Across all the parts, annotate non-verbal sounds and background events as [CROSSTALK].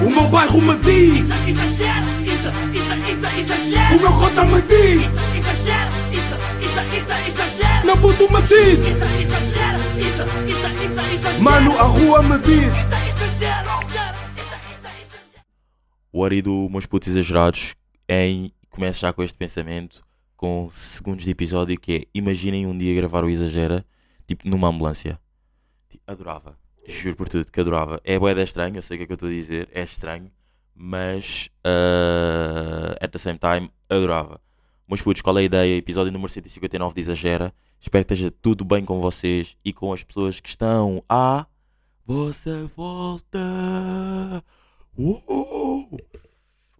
O meu bairro me diz Exagero, isso, isso, isso, exagero. O meu cota me diz Exagero, isso, isso, isso, exagero. Meu puto me diz Isso, exagero, isso, isso, isso, exagero. Mano, a rua me diz Isso, exagero, isso, isso. O Ari do Meus Putos Exagerados em começa já com este pensamento com segundos de episódio que é imaginem um dia gravar o Exagera tipo numa ambulância. Tipo, Adorava. Juro por tudo que adorava. É boeda estranho, eu sei o que é que eu estou a dizer, é estranho, mas uh, at the same time adorava. Meus putos, qual é a ideia? Episódio número 159 de Exagera. Espero que esteja tudo bem com vocês e com as pessoas que estão à vossa volta. Uh!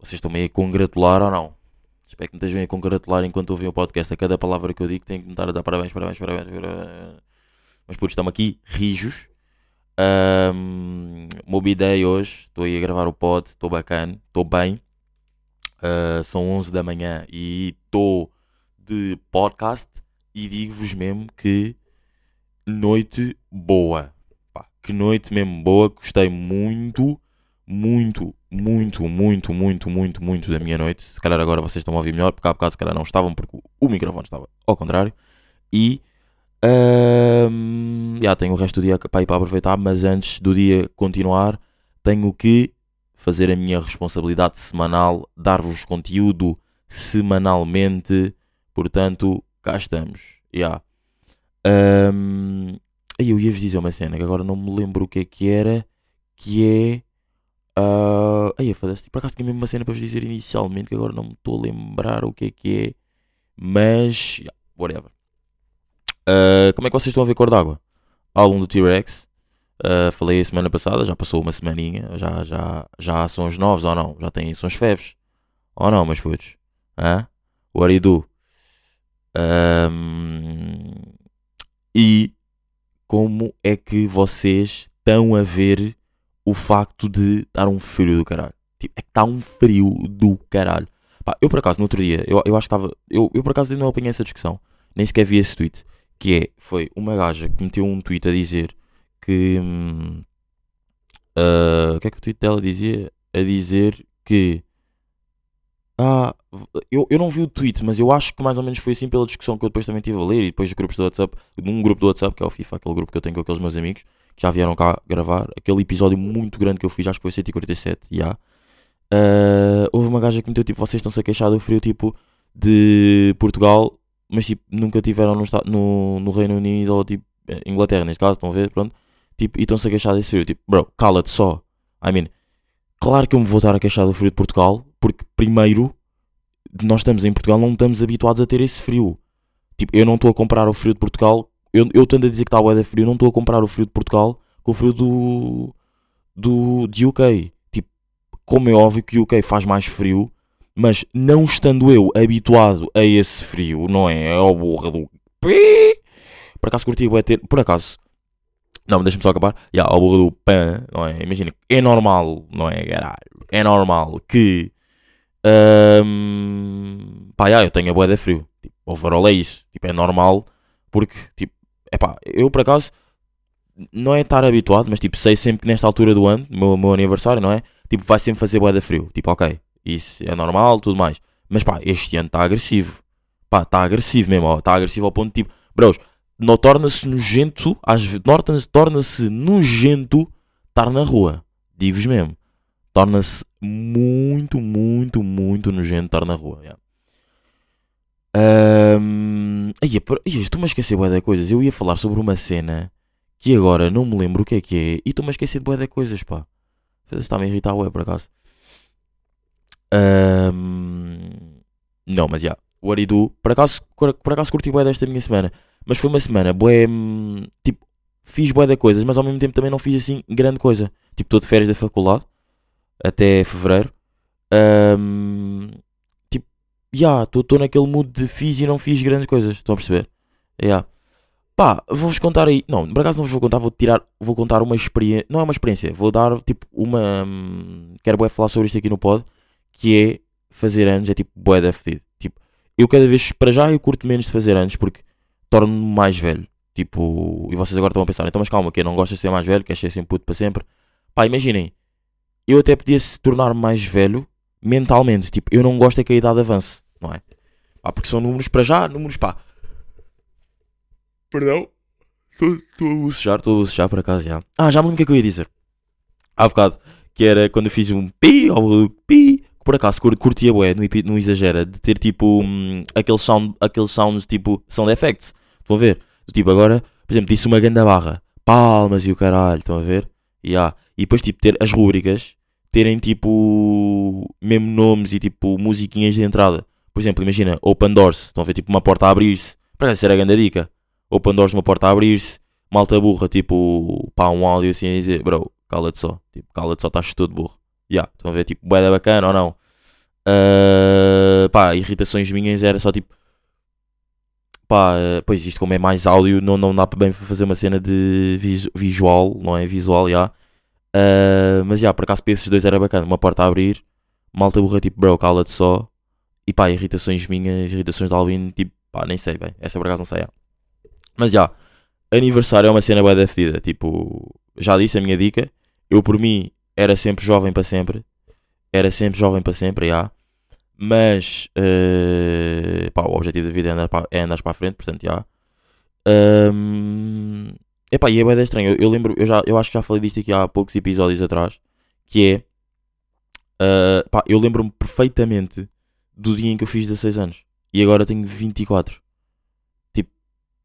Vocês estão meio a congratular ou não? Espero que me estejam a congratular enquanto ouvem o podcast. A cada palavra que eu digo tem que me estar a dar parabéns, parabéns, parabéns. parabéns. Mas putos, estamos aqui rijos. Um, Mobi Day hoje. Estou aí a gravar o pod. Estou bacana. Estou bem. Uh, são 11 da manhã e estou de podcast. E digo-vos mesmo que noite boa. Pá, que noite mesmo boa. Gostei muito, muito, muito, muito, muito, muito, muito da minha noite. Se calhar agora vocês estão a ouvir melhor, porque há bocado se calhar não estavam, porque o- microfone estava ao contrário. E ahm, já tenho o resto do dia para ir para aproveitar, mas antes do dia continuar, tenho que fazer a minha responsabilidade semanal, dar-vos conteúdo semanalmente. Portanto, cá estamos. Já. Aí eu ia-vos dizer uma cena que agora não me lembro o que é que era, que é. Uh, aí, foda-se, por acaso tinha mesmo uma cena para vos dizer inicialmente que agora não me estou a lembrar o que é que é, mas, yeah, whatever. Uh, como é que vocês estão a ver Cor d'Água? Álbum do T-Rex. Uh, falei a semana passada, já passou uma semaninha, já, já, já há sons novos ou não? Já tem sons feves? Ou não, meus putos? Hã? What do you do? Um, e como é que vocês estão a ver o facto de estar um frio do caralho? Tipo, é que está um frio do caralho. Pá, eu por acaso, no outro dia, eu, eu acho que estava. Eu, eu por acaso não apanhei essa discussão, nem sequer vi esse tweet. Que é, foi uma gaja que meteu um tweet a dizer que. ah, o que é que o tweet dela dizia? A dizer que. Ah, eu, eu não vi o tweet, mas eu acho que mais ou menos foi assim pela discussão que eu depois também estive a ler e depois de grupos do WhatsApp, num grupo do WhatsApp, que é o FIFA, aquele grupo que eu tenho com aqueles meus amigos, que já vieram cá gravar, aquele episódio muito grande que eu fiz, acho que foi 147, já. Ah, houve uma gaja que meteu tipo, vocês estão-se a queixar do frio tipo de Portugal, mas tipo, nunca tiveram no, no, no Reino Unido ou tipo Inglaterra, neste caso, estão a ver, pronto, tipo, e estão-se a queixar desse frio, tipo, bro, cala-te só. I mean, claro que eu me vou estar a queixar do frio de Portugal, porque primeiro, nós estamos em Portugal, não estamos habituados a ter esse frio. Tipo, eu não estou a comparar o frio de Portugal, eu, eu tendo a dizer que está a frio, eu não estou a comparar o frio de Portugal com o frio do, do de UK. Tipo, como é óbvio que o UK faz mais frio, mas não estando eu habituado a esse frio, não é? É o borra do. Por acaso curti bué ter, por acaso, não, deixa-me só acabar. Já, ao borra do pan, não é? Imagina, é normal, não é, caralho? É normal que, hum, pá, já, eu tenho a de frio. Tipo, overall é isso. Tipo, é normal, porque, tipo, é pá, eu por acaso, não é estar habituado, mas tipo, sei sempre que nesta altura do ano, meu, meu aniversário, não é? Tipo, vai sempre fazer de frio. Tipo, ok, isso é normal, tudo mais. Mas pá, este ano está agressivo. Pá, está agressivo mesmo. Está agressivo ao ponto de tipo, bros, torna-se nojento, às vezes, torna-se nojento estar na rua. Digo-vos mesmo. Torna-se muito, muito, muito nojento estar na rua. Yeah. Por- ai, estou-me a esquecer bué de coisas. Eu ia falar sobre uma cena que agora não me lembro o que é que é e estou-me a esquecer de bué de coisas, pá. Está-me a irritar, ué, por acaso. Ahm, não, mas já. O Aridu, por acaso, por, acaso curti bué desta minha semana. Mas foi uma semana, bué, hum, tipo, fiz bué de coisas, mas ao mesmo tempo também não fiz assim grande coisa. Tipo, estou de férias da faculdade, até fevereiro. Ahm, tipo, já, estou naquele mood de fiz e não fiz grandes coisas, estão a perceber? Já. Pá, vou-vos contar aí. Não, por acaso não vos vou contar, vou tirar, vou contar uma experiência. Não é uma experiência, vou dar tipo uma. hum, quero bué falar sobre isto aqui no pod, que é fazer anos, é tipo bué da fedido. Tipo, eu cada vez, para já, eu curto menos de fazer anos porque torno-me mais velho. Tipo, e vocês agora estão a pensar, então mas calma, que não gostas de ser mais velho, queres ser sempre puto para sempre. Pá, imaginem, eu até podia se tornar mais velho mentalmente. Tipo, eu não gosto é que a idade avance, não é? Pá, porque são números para já, números pá. Perdão. Estou a bocejar, estou a bocejar por acaso já. Ah, já me lembro o que é que eu ia dizer. Há bocado, que era quando eu fiz um pi ou pi, por acaso cur- curtia bué, epi- no exagera, de ter tipo hum, aqueles, sound, aqueles sounds tipo sound effects. Estão a ver? Tipo agora, por exemplo, disse uma ganda barra, palmas e o caralho, estão a ver? Há. e depois tipo ter as rúbricas terem tipo mesmo nomes e tipo musiquinhas de entrada. Por exemplo, imagina Open Doors, estão a ver tipo uma porta a abrir-se. Para isso era a grande dica. Open Doors, uma porta a abrir-se. Malta burra, tipo, pá, um áudio assim a dizer, bro, cala-te só. Tipo, cala-te só, estás todo burro. Ya, estão a ver, tipo, boeda bacana ou não? Ah, pá, irritações minhas era só tipo, pá, eh, pois isto como é mais áudio, não, não dá bem fazer uma cena de visu- visual, não é? Visual, já. Ah, mas já, por acaso para esses dois era bacana. Uma porta a abrir, malta burra, tipo, bro, cala-te só. E pá, irritações minhas, irritações de Alvin, tipo, pá, nem sei bem. Essa por acaso não sei, já. Mas já, aniversário é uma cena bué da fedida. Tipo, já disse a minha dica. Eu por mim era sempre jovem para sempre. Era sempre jovem para sempre, já. Mas, eh, pá, o objetivo da vida é andar para, é andar para a frente, portanto, já. Ahm, epá, e é bué estranho. Eu, eu lembro, eu, já, eu acho que já falei disto aqui há poucos episódios atrás. Que é, ah, pá, eu lembro-me perfeitamente do dia em que eu fiz 16 anos. E agora tenho 24. Tipo,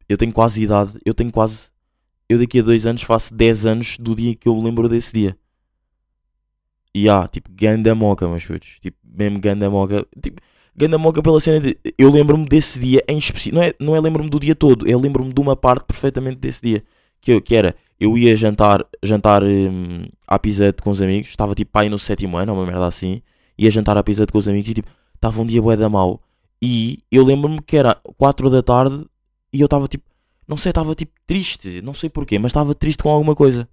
eu tenho quase idade, eu tenho quase. Eu daqui a dois anos faço 10 anos do dia que eu me lembro desse dia. E há, tipo, ganda moca, meus putos. Tipo, mesmo ganda moca. Tipo, ganda moca pela cena de. Eu lembro-me desse dia em específico. Não é, não é lembro-me do dia todo. Eu lembro-me de uma parte perfeitamente desse dia. Que, eu, que era, eu ia jantar, jantar hum, à Pisete com os amigos. Estava tipo pai no sétimo ano, uma merda assim. Ia jantar à Pisete com os amigos e tipo, estava um dia bué da mau. E eu lembro-me que era 4 da tarde e eu estava tipo, não sei, estava tipo triste, não sei porquê, mas estava triste com alguma coisa.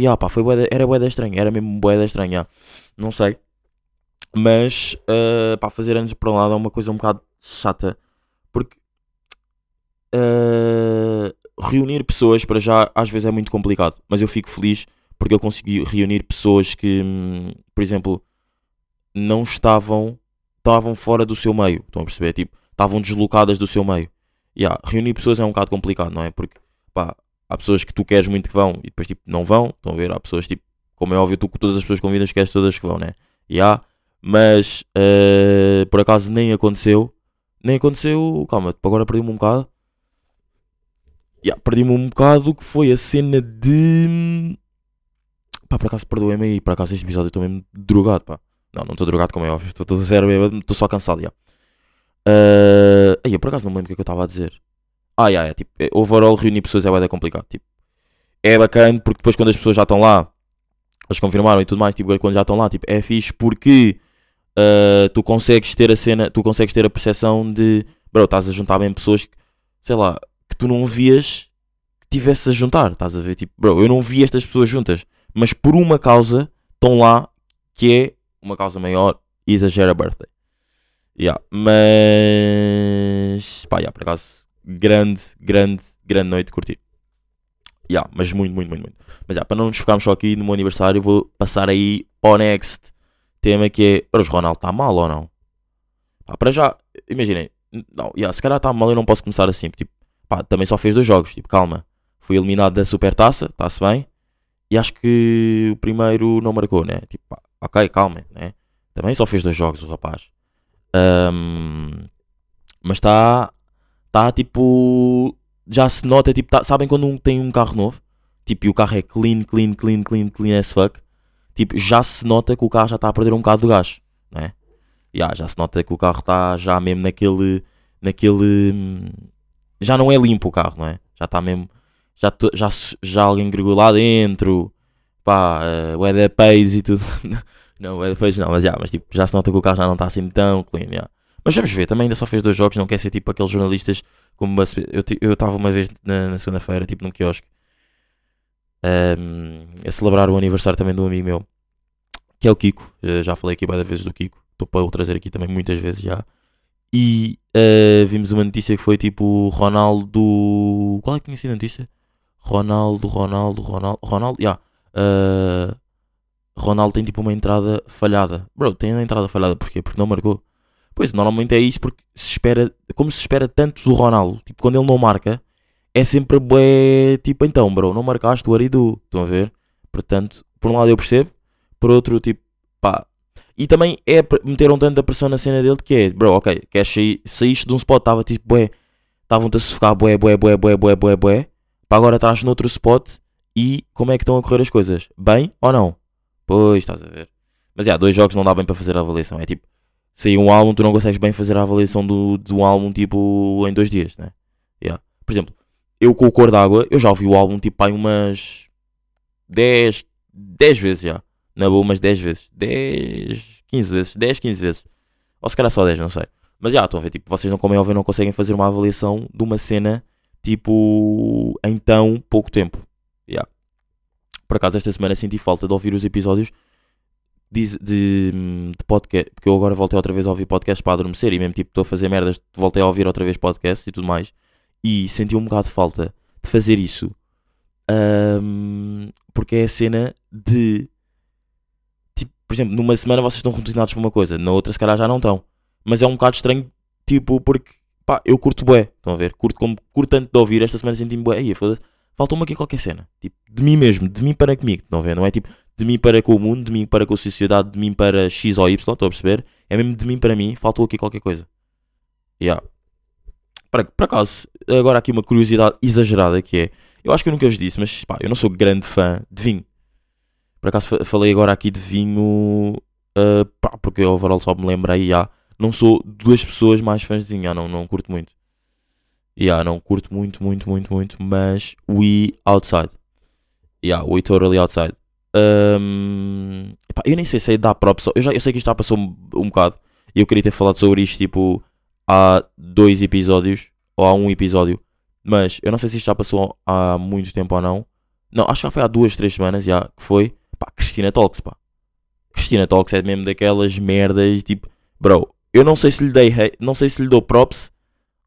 E ah, pá, foi bué da- era bué da estranha, era mesmo bué da estranha, não sei. Mas, ah, pá, fazer anos para lado é uma coisa um bocado chata, porque ah, reunir pessoas para já às vezes é muito complicado, mas eu fico feliz porque eu consegui reunir pessoas que, hum, por exemplo, não estavam estavam fora do seu meio, estão a perceber? Tipo, estavam deslocadas do seu meio. Yeah, reunir pessoas é um bocado complicado, não é? Porque, pá, há pessoas que tu queres muito que vão e depois, tipo, não vão, estão a ver? Há pessoas, tipo, como é óbvio, tu com todas as pessoas convidas queres todas que vão, né? Yeah, mas, eh, por acaso, nem aconteceu. Nem aconteceu, calma, tipo, agora perdi-me um bocado. Yeah, perdi-me um bocado que foi a cena de. Pá, por acaso, perdoem-me aí, por acaso, este episódio eu estou mesmo drogado, pá. Não, não estou drogado, como é óbvio. Estou zero estou só cansado, já. Uh, aí, eu por acaso não me lembro o que é que eu estava a dizer. Ah, yeah, é, tipo, é, overall reunir pessoas é bem complicado. Tipo, é bacana porque depois quando as pessoas já estão lá, eles confirmaram e tudo mais, tipo, quando já estão lá, tipo, é fixe porque uh, tu consegues ter a cena, tu consegues ter a percepção de, bro, estás a juntar bem pessoas que, sei lá, que tu não vias que tivesse a juntar, estás a ver? Tipo, bro, eu não vi estas pessoas juntas, mas por uma causa estão lá que é uma causa maior exagera birthday. Yeah, mas pá, yeah, por acaso, grande, grande, grande noite, curti. Yeah, mas muito, muito, muito, muito. Mas yeah, para não nos focarmos só aqui no meu aniversário, vou passar aí para o next tema que é. Mas o Ronaldo está mal ou não? Pá, para já, imaginem, não, yeah, se calhar está mal, eu não posso começar assim. Tipo, pá, também só fez dois jogos, tipo, calma. Fui eliminado da Supertaça, está-se bem. E acho que o primeiro não marcou, né? Tipo, pá, ok, calma, né? Também só fez dois jogos o rapaz. Ahm, mas está, tá, tipo, já se nota, tipo, tá- sabem quando um tem um carro novo? Tipo, e o carro é clean, clean, clean, clean, clean as fuck. Tipo, já se nota que o carro já está a perder um bocado do gás, né? Yeah, já se nota que o carro está já mesmo naquele, naquele, já não é limpo o carro, não é? Já está mesmo, já, já, já alguém gregou lá dentro, pá, uh, Eda Pace e tudo. [LAUGHS] não, Pace não, mas, já, mas tipo, já se nota que o carro já não está assim tão clean, yeah. Mas vamos ver, também ainda só fez dois jogos, não quer ser tipo aqueles jornalistas como a se- eu eu estava uma vez na, na segunda-feira, tipo num quiosque, ehm, a celebrar o aniversário também de um amigo meu, que é o Kiko. Eh, já falei aqui várias vezes do Kiko, estou para o trazer aqui também muitas vezes já. E eh, vimos uma notícia que foi tipo Ronaldo. Qual é que tinha sido a notícia? Ronaldo, Ronaldo, Ronaldo, Ronaldo, yeah. Eh, Ronaldo tem tipo uma entrada falhada. Bro, tem a entrada falhada porquê? Porque não marcou. Pois, normalmente é isso porque se espera, como se espera tanto do Ronaldo, tipo, quando ele não marca, é sempre bué, tipo, então, bro, não marcaste o Aridu, estão a ver? Portanto, por um lado eu percebo, por outro, tipo, pá. E também é, meteram tanta pressão na cena dele que é, bro, ok, queres sair, saíste de um spot, estava tipo, bué, estavam-te a sufocar, bué, bué, bué, bué, bué, bué, bué, para agora estás noutro spot e como é que estão a correr as coisas? Bem ou não? Pois, estás a ver. Mas, já, dois jogos não dá bem para fazer a avaliação, é tipo, sair um álbum, tu não consegues bem fazer a avaliação do, do álbum, tipo, em dois dias, né? Yeah. Por exemplo, eu com o Cor d'Água, eu já ouvi o álbum, tipo, há umas 10, 10 vezes já. Na boa, umas 10 vezes. 10, 15 vezes. 10, 15 vezes. Ou se calhar só 10, não sei. Mas já, estão a ver, tipo, vocês não, como é óbvio, não conseguem fazer uma avaliação de uma cena, tipo, em tão pouco tempo. Yeah. Por acaso, esta semana senti falta de ouvir os episódios de, de, de podcast, porque eu agora voltei outra vez a ouvir podcasts para adormecer e mesmo, tipo, estou a fazer merdas, voltei a ouvir outra vez podcasts e tudo mais. E senti um bocado de falta de fazer isso. Ahm, porque é a cena de tipo, por exemplo, numa semana vocês estão routinados para uma coisa, na outra se calhar já não estão. Mas é um bocado estranho, tipo, porque pá, eu curto bué, estão a ver? Curto como curto tanto de ouvir, esta semana senti-me bué, aí, foda falta-me aqui qualquer cena, tipo, de mim mesmo, de mim para comigo, a ver? Não é tipo de mim para com o mundo, de mim para com a sociedade, de mim para X ou Y, estão a perceber? É mesmo de mim para mim, faltou aqui qualquer coisa. Yeah. Por, por acaso, agora aqui uma curiosidade exagerada que é, eu acho que eu nunca vos disse, mas pá, eu não sou grande fã de vinho. Por acaso fa- falei agora aqui de vinho, ah, pá, porque eu overall só me lembrei, já, não sou duas pessoas mais fãs de vinho, já, não, não curto muito. Yeah, não curto muito, muito, muito, muito, mas we outside. Yeah, we totally outside. Um, epá, eu nem sei se é dar props. Eu, já, eu sei que isto já passou um, um bocado. E eu queria ter falado sobre isto tipo há dois episódios ou há um episódio. Mas eu não sei se isto já passou há muito tempo ou não. Não, acho que já foi há duas, três semanas já que foi. Pá, Cristina Talks, pá. Cristina Talks é mesmo daquelas merdas tipo, bro, eu não sei se lhe dei hate, não sei se lhe dou props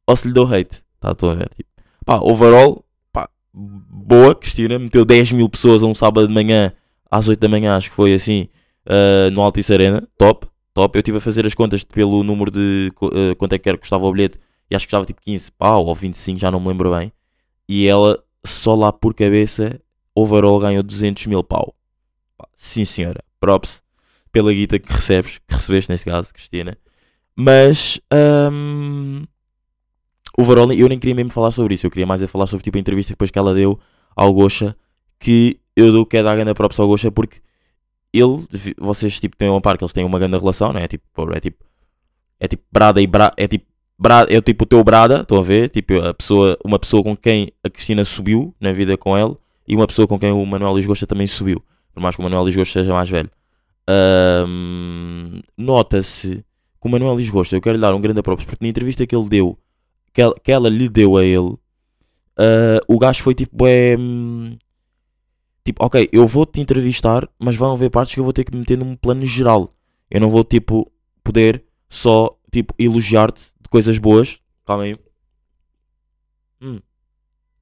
ou se lhe dou hate. Tá, estou a ver. Tipo, pá, overall, pá, boa, Cristina, meteu 10 mil pessoas a um sábado de manhã às 8 da manhã, acho que foi assim, ah, no Altice Arena, top, top. Eu estive a fazer as contas pelo número de ah, quanto é que era que custava o bilhete e acho que custava tipo 15 pau ou 25, já não me lembro bem. E ela, só lá por cabeça, overall ganhou 200 mil pau. Sim, senhora, props pela guita que recebes, que recebeste neste caso, Cristina. Mas, hum, overall, eu nem queria mesmo falar sobre isso. Eu queria mais é falar sobre tipo, a entrevista depois que ela deu ao Gosha. Que eu dou que é dar grande props ao Gosha porque ele, vocês tipo, têm uma par que eles têm uma grande relação, não é? Tipo, é tipo, é tipo Brada e Brada, é tipo, Brada, é tipo o teu Brada, estão a ver? Tipo, a pessoa, uma pessoa com quem a Cristina subiu na vida com ele e uma pessoa com quem o Manuel Luís Gosta também subiu. Por mais que o Manuel Luís Gosta seja mais velho. Ahm, Nota-se que o Manuel Luís Gosta, eu quero lhe dar um grande props porque na entrevista que ele deu, que ela, que ela lhe deu a ele, ah, o gajo foi tipo, é, tipo, ok, eu vou-te entrevistar, mas vão haver partes que eu vou ter que meter num plano geral. Eu não vou, tipo, poder só, tipo, elogiar-te de coisas boas. Calma aí. Hum.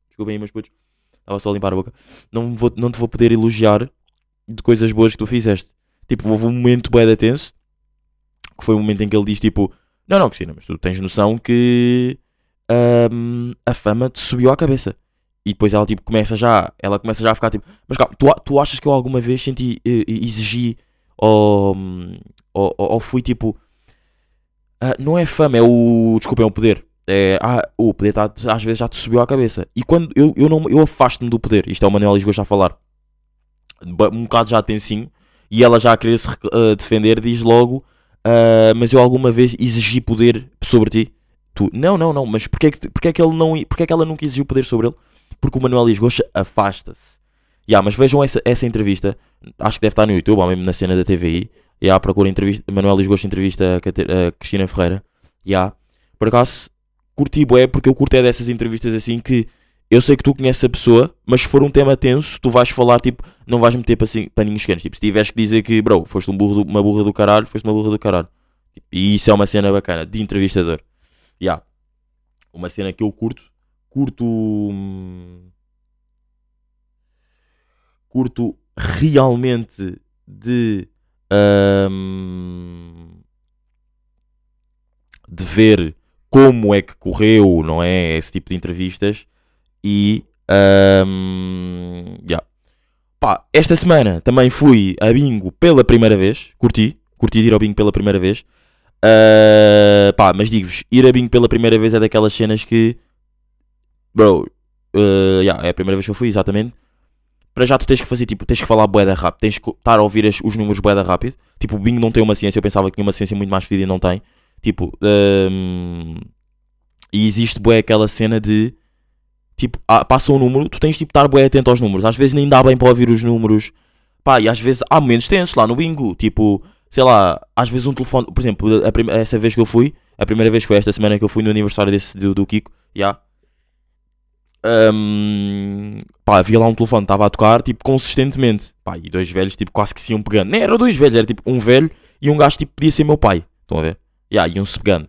Desculpem aí, meus putos. Estava só a limpar a boca. Não, vou, não te vou poder elogiar de coisas boas que tu fizeste. Tipo, houve um momento de tenso, que foi o momento em que ele diz, tipo, não, não, Cristina, mas tu tens noção que ahm, a fama te subiu à cabeça. E depois ela tipo começa já, ela começa já a ficar tipo, mas calma, tu, tu achas que eu alguma vez senti, eh, exigi ou, ou, ou- fui tipo, ah, não é fama, é o, desculpa, é o poder. É, ah, o poder tá, às vezes já te subiu à cabeça. E quando eu, eu, não, eu afasto-me do poder, isto é o Manuel Lisboa já a falar, um bocado já tensinho, e ela já a querer se ah, defender, diz logo, ah, mas eu alguma vez exigi poder sobre ti? Tu, não, não, não, mas porquê, que, porquê, que ele não, porquê que ela nunca exigiu poder sobre ele? Porque o Manuel Lisgocha afasta-se. Yeah, mas vejam essa, essa entrevista, acho que deve estar no YouTube, ou mesmo na cena da TVI. Yeah, procura entrevista, Manuel Lisgocha entrevista a, a Cristina Ferreira. Yeah. Por acaso, curti bué, porque eu curto é dessas entrevistas assim que eu sei que tu conheces a pessoa, mas se for um tema tenso, tu vais falar, tipo, não vais meter paninhos quentes. Tipo, se tiveres que dizer que, bro, foste um burro do- uma burra do caralho, foste uma burra do caralho. Tipo, e isso é uma cena bacana, de entrevistador. Yeah. Uma cena que eu curto. Curto. hum, Curto realmente de. ahm, de ver como é que correu, não é? Esse tipo de entrevistas. E. ahm, yeah. Pá, esta semana também fui a bingo pela primeira vez. Curti. Curti de ir ao bingo pela primeira vez. Ah, pá, mas digo-vos, ir a bingo pela primeira vez é daquelas cenas que. Bro, ah, yeah, é a primeira vez que eu fui, exatamente. Para já tu tens que fazer, tipo, tens que falar boeda rápido, tens que estar a ouvir as- os números boeda rápido. Tipo, o bingo não tem uma ciência, eu pensava que tinha uma ciência muito mais fedida e não tem. Tipo, hum, e existe bué aquela cena de tipo, ah, passa um número, tu tens tipo estar bué atento aos números. Às vezes nem dá bem para ouvir os números. Pá, e às vezes há momentos tensos lá no bingo. Tipo, sei lá, às vezes um telefone, por exemplo, a prim- essa vez que eu fui, a primeira vez foi esta semana que eu fui no aniversário desse, do, do Kiko, já. Hum, pá, havia lá um telefone, estava a tocar, tipo, consistentemente. Pá, e dois velhos, tipo, quase que se iam pegando. Nem eram dois velhos, era tipo um velho e um gajo, tipo, podia ser meu pai. Estão a ver? Ya, iam-se pegando.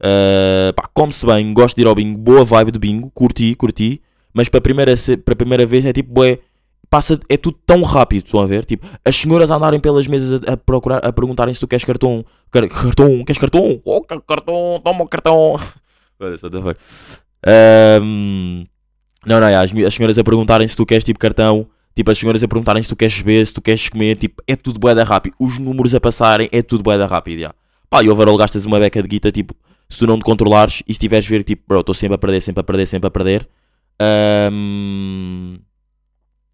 Uh, pá, come-se bem, gosto de ir ao bingo, boa vibe de bingo, curti, curti. Mas para a primeira, para primeira vez é tipo, bué, passa, é tudo tão rápido, estão a ver? Tipo, as senhoras a andarem pelas mesas a, a procurar, a perguntarem se tu queres cartão. Car- cartão, queres cartão? Oh, ca- cartão, toma o cartão. [LAUGHS] The fuck. Ahm, não, não, é, as, as senhoras a perguntarem se tu queres tipo cartão. Tipo, as senhoras a perguntarem se tu queres beber, se tu queres comer. Tipo, é tudo bué da rápido. Os números a passarem, é tudo bué da rápido, já. Pá, e overall gastas uma beca de guita, tipo, se tu não te controlares e se tiveres ver, tipo, bro, estou sempre a perder, sempre a perder, sempre a perder. Ahm,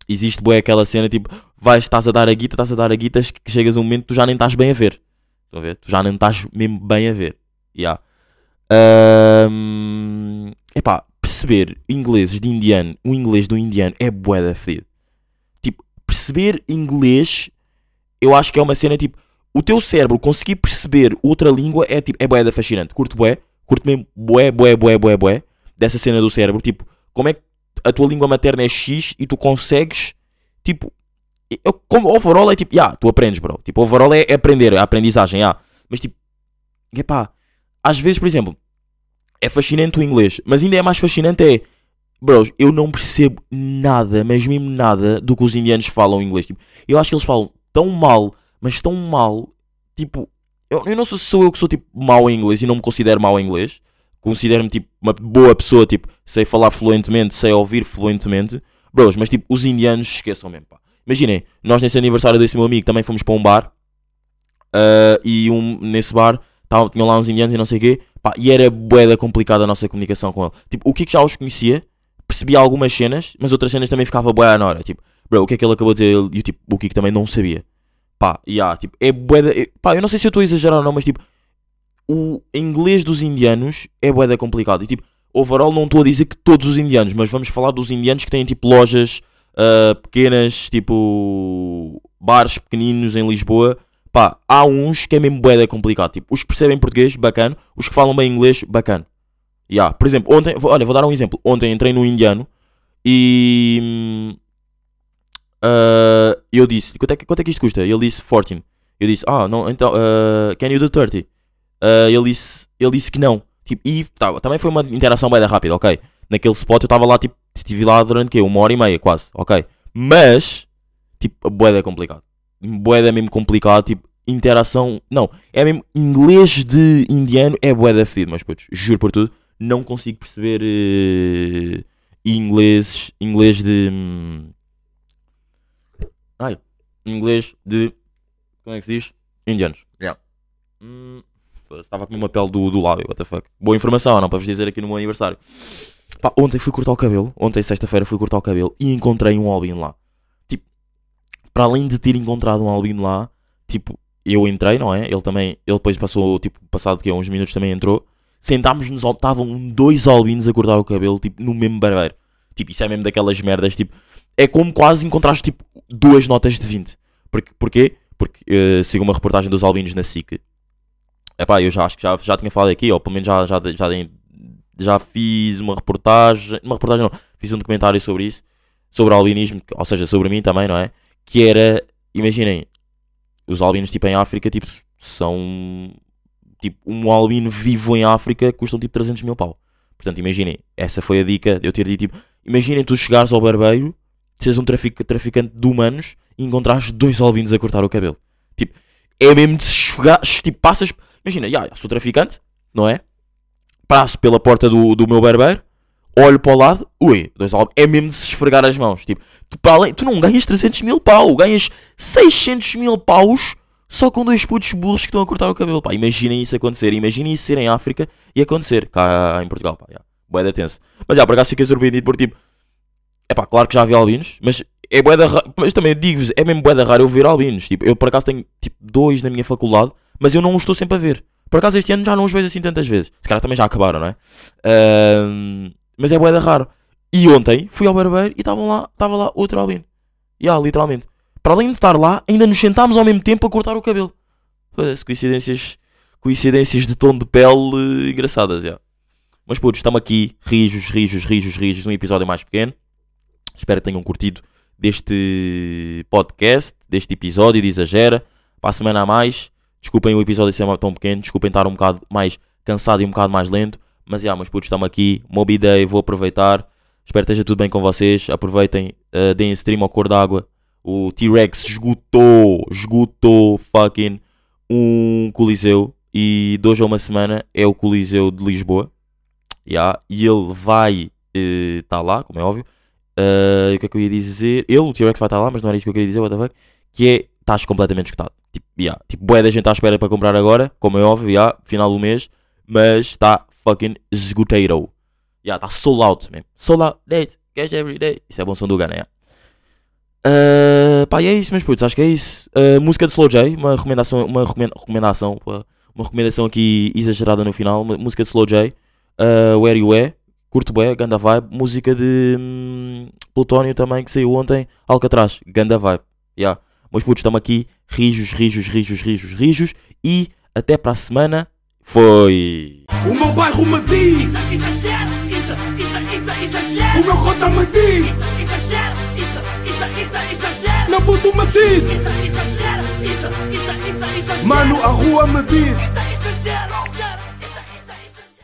existe bué aquela cena, tipo, vais, estás a dar a guita, estás a dar a guita, que chegas a um momento tu já nem estás bem a ver. Estão a ver? Tu já nem estás mesmo bem a ver. Já. Ahm, epá, perceber ingleses de indiano, o inglês do indiano é bué da fedido. Tipo, perceber inglês, eu acho que é uma cena tipo, o teu cérebro conseguir perceber outra língua é tipo, é bué da fascinante. Curto bué, curto mesmo bué, bué, bué, bué, bué, dessa cena do cérebro. Tipo, como é que a tua língua materna é X e tu consegues, tipo, eu, como overall é tipo, yeah, tu aprendes, bro. Tipo, overall é, é aprender, é aprendizagem, yeah. Mas tipo, epá, às vezes, por exemplo, é fascinante o inglês, mas ainda é mais fascinante é, bros, eu não percebo nada, mas mesmo nada do que os indianos falam inglês. Tipo, eu acho que eles falam tão mal, mas tão mal, tipo, eu, eu não sei se sou eu que sou tipo mau em inglês e não me considero mau em inglês. Considero-me tipo uma boa pessoa, tipo, sei falar fluentemente, sei ouvir fluentemente. Bros, mas tipo, os indianos esqueçam mesmo, pá. Imaginem, nós nesse aniversário desse meu amigo também fomos para um bar ah, e um, nesse bar tavam, tinham lá uns indianos e não sei o quê, pá, e era boeda complicada a nossa comunicação com ele. Tipo, o Kiko já os conhecia, percebia algumas cenas, mas outras cenas também ficava boeda na hora. Tipo, bro, o que é que ele acabou de dizer? E tipo, o Kiko também não sabia. Pá, e yeah, tipo, é boeda. é- pá, eu não sei se eu estou a exagerar ou não, mas tipo, o inglês dos indianos é boeda complicado. E tipo, overall não estou a dizer que todos os indianos, mas vamos falar dos indianos que têm tipo lojas ah, pequenas, tipo bares pequeninos em Lisboa. Pá, há uns que é mesmo boeda complicado. Tipo, os que percebem português, bacana. Os que falam bem inglês, bacana. Yeah. Por exemplo, ontem, olha, vou dar um exemplo. Ontem entrei no indiano e ah, eu disse, quanto é, quanto é que isto custa? Ele disse 14. Eu disse, ah, não, então, ah, can you do 30? Ah, ele, disse, ele disse que não. Tipo, e tá, também foi uma interação bem rápida, ok? Naquele spot eu estava lá, tipo, estive lá durante quê? Uma hora e meia, quase, ok? Mas, tipo, boeda é complicado. Boeda é mesmo complicado, tipo, interação. Não, é mesmo inglês de indiano é boeda fedido, mas putz, juro por tudo, não consigo perceber eh, inglês, inglês de. hum, Ai, inglês de. Como é que se diz? Indianos. Yeah. Hum, Estava com uma pele do, do lábio, what the fuck. Boa informação, não para vos dizer aqui no meu aniversário. Pá, ontem fui cortar o cabelo. Ontem, sexta-feira, fui cortar o cabelo e encontrei um albino lá. Tipo, para além de ter encontrado um albino lá, tipo, eu entrei, não é? Ele também, ele depois passou, tipo, passado que uns minutos também entrou. Sentámos-nos, estavam dois albinos a cortar o cabelo, tipo, no mesmo barbeiro. Tipo, isso é mesmo daquelas merdas, tipo, é como quase encontraste, tipo, duas notas de 20. Porque, porquê? Porque, eh, sigo uma reportagem dos albinos na SIC. Epá, eu já acho que já, já tinha falado aqui, ou pelo menos já, já, já, já fiz uma reportagem, uma reportagem não, fiz um documentário sobre isso, sobre albinismo, ou seja, sobre mim também, não é? Que era, imaginem, os albinos tipo em África, tipo, são, tipo, um albino vivo em África custam tipo 300 mil pau. Portanto, imaginem, essa foi a dica eu ter dito, tipo, imaginem tu chegares ao barbeiro, seres um trafic, traficante de humanos e encontrares dois albinos a cortar o cabelo. Tipo, é mesmo de se esfregar, tipo, passas, imagina, já, já, sou traficante, não é? Passo pela porta do, do meu barbeiro, olho para o lado, ui, dois albinos, é mesmo de se esfregar as mãos. Tipo, tu, além, tu não ganhas 300 mil pau, ganhas 600 mil paus só com dois putos burros que estão a cortar o cabelo. Pá, imaginem isso acontecer, imaginem isso ser em África e acontecer cá em Portugal, pá. Bué da tenso. Mas já, por acaso fiquei surpreendido por tipo, é pá, claro que já vi albinos, mas é bué da ra- mas também digo-vos, é mesmo bué da raro eu ver albinos. Tipo, eu por acaso tenho tipo dois na minha faculdade, mas eu não os estou sempre a ver. Por acaso este ano já não os vejo assim tantas vezes. Se calhar também já acabaram, não é? Ahm, mas é bué da raro. E ontem fui ao barbeiro e estavam lá, estava lá outro albino. Ya, literalmente. Para além de estar lá, ainda nos sentámos ao mesmo tempo a cortar o cabelo. Coincidências, coincidências de tom de pele engraçadas, já. Mas putos, estamos aqui, rijos, rijos, rijos, rijos, num episódio mais pequeno. Espero que tenham curtido deste podcast, deste episódio de Exagera. Para a semana a mais. Desculpem o episódio ser tão pequeno, desculpem estar um bocado mais cansado e um bocado mais lento. Mas já, meus putos, estamos aqui. Moby Day, vou aproveitar. Espero que esteja tudo bem com vocês. Aproveitem, uh, deem stream ao cor d'água. O T-Rex esgotou, esgotou fucking um Coliseu. E de hoje a uma semana é o Coliseu de Lisboa. Yeah, e ele vai estar lá, como é óbvio. Uh, o que é que eu ia dizer? Ele, o T-Rex, vai estar lá, mas não era isso que eu queria dizer, what the fuck? Que é, estás completamente escutado. Tipo, yeah, tipo, boé da gente à espera para comprar agora, como é óbvio, yeah, final do mês. Mas está fucking esgoteiro. Yeah, está sold out mesmo. Sold out, date, cash every day. Isso é bom som do Gana, yeah. Uh, pá, e é isso, meus putos, acho que é isso. Uh, música de Slow J, uma recomendação, uma recomenda- recomendação, uma recomendação aqui exagerada no final. Música de Slow J, uh, Where You É, curto bué, ganda vibe. Música de hum, Plutónio também, que saiu ontem, Alcatraz, ganda vibe. Yeah. Meus putos, estamos aqui, rijos, rijos, rijos, rijos, rijos. E até para a semana, foi! O meu bairro me diz, isso, isso, isso, exagera. o meu cota me diz, isso, isso, isso, exagera. meu puto me diz, Isso, isso, isso, isso, mano, a rua me diz.